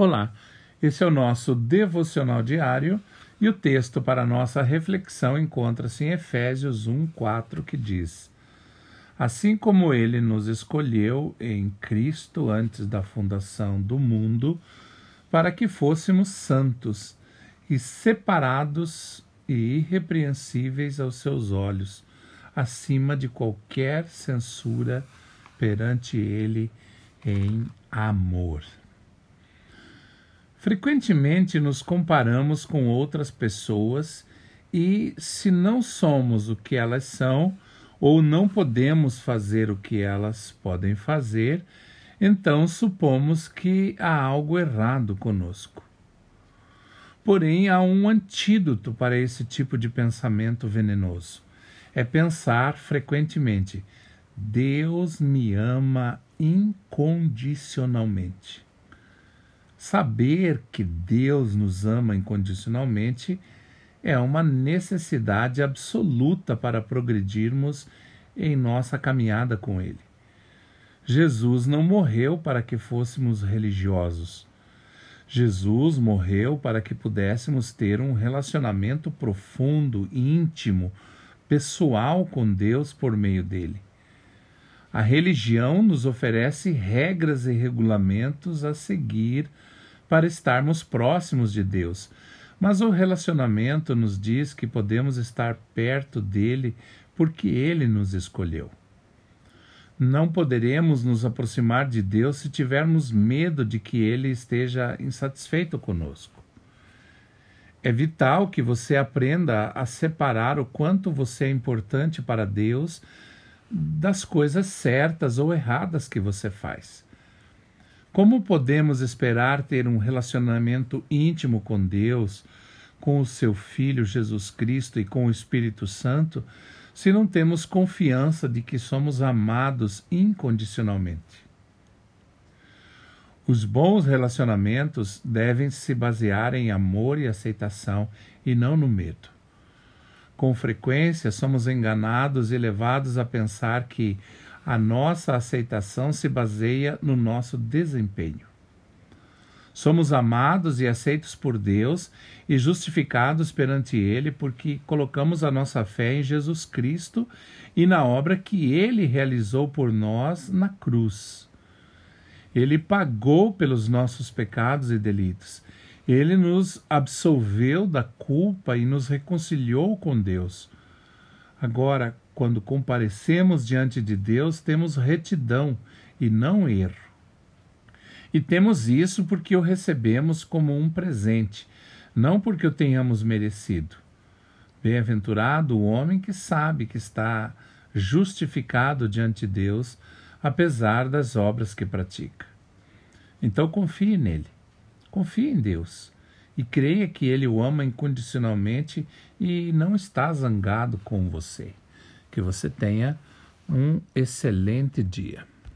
Olá, esse é o nosso devocional diário e o texto para nossa reflexão encontra-se em Efésios 1:4 que diz: Assim como ele nos escolheu em Cristo antes da fundação do mundo, para que fôssemos santos e separados e irrepreensíveis aos seus olhos, acima de qualquer censura perante ele em amor. Frequentemente nos comparamos com outras pessoas e, se não somos o que elas são, ou não podemos fazer o que elas podem fazer, então supomos que há algo errado conosco. Porém, há um antídoto para esse tipo de pensamento venenoso. É pensar frequentemente: Deus me ama incondicionalmente. Saber que Deus nos ama incondicionalmente é uma necessidade absoluta para progredirmos em nossa caminhada com Ele. Jesus não morreu para que fôssemos religiosos. Jesus morreu para que pudéssemos ter um relacionamento profundo, íntimo, pessoal com Deus por meio dele. A religião nos oferece regras e regulamentos a seguir para estarmos próximos de Deus, mas o relacionamento nos diz que podemos estar perto dele porque ele nos escolheu. Não poderemos nos aproximar de Deus se tivermos medo de que ele esteja insatisfeito conosco. É vital que você aprenda a separar o quanto você é importante para Deus das coisas certas ou erradas que você faz. Como podemos esperar ter um relacionamento íntimo com Deus, com o seu Filho Jesus Cristo e com o Espírito Santo, se não temos confiança de que somos amados incondicionalmente? Os bons relacionamentos devem se basear em amor e aceitação e não no medo. Com frequência, somos enganados e levados a pensar que a nossa aceitação se baseia no nosso desempenho. Somos amados e aceitos por Deus e justificados perante Ele porque colocamos a nossa fé em Jesus Cristo e na obra que Ele realizou por nós na cruz. Ele pagou pelos nossos pecados e delitos ele nos absolveu da culpa e nos reconciliou com Deus. Agora, quando comparecemos diante de Deus, temos retidão e não erro. E temos isso porque o recebemos como um presente, não porque o tenhamos merecido. Bem-aventurado o homem que sabe que está justificado diante de Deus, apesar das obras que pratica. Então confie nele. Confie em Deus e creia que Ele o ama incondicionalmente e não está zangado com você. Que você tenha um excelente dia.